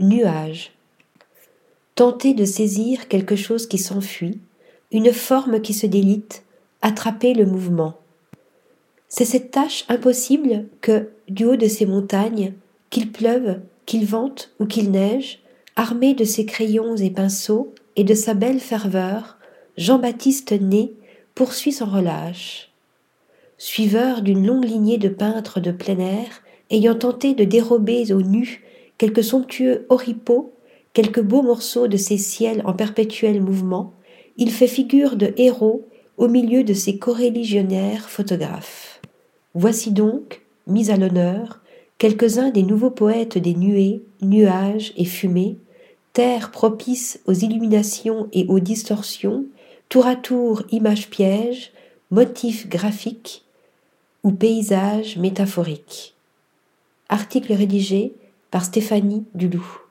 nuage. Tenter de saisir quelque chose qui s'enfuit, une forme qui se délite, attraper le mouvement. C'est cette tâche impossible que, du haut de ces montagnes, qu'il pleuve, qu'il vente ou qu'il neige, armé de ses crayons et pinceaux et de sa belle ferveur, Jean-Baptiste Né poursuit sans relâche. Suiveur d'une longue lignée de peintres de plein air, ayant tenté de dérober aux nus quelques somptueux oripeaux, quelques beaux morceaux de ces ciels en perpétuel mouvement, il fait figure de héros au milieu de ses coréligionnaires photographes. Voici donc, mis à l'honneur, quelques-uns des nouveaux poètes des nuées, nuages et fumées, terre propice aux illuminations et aux distorsions, tour à tour images pièges, motifs graphiques ou paysages métaphoriques. Article rédigé par Stéphanie Dulou.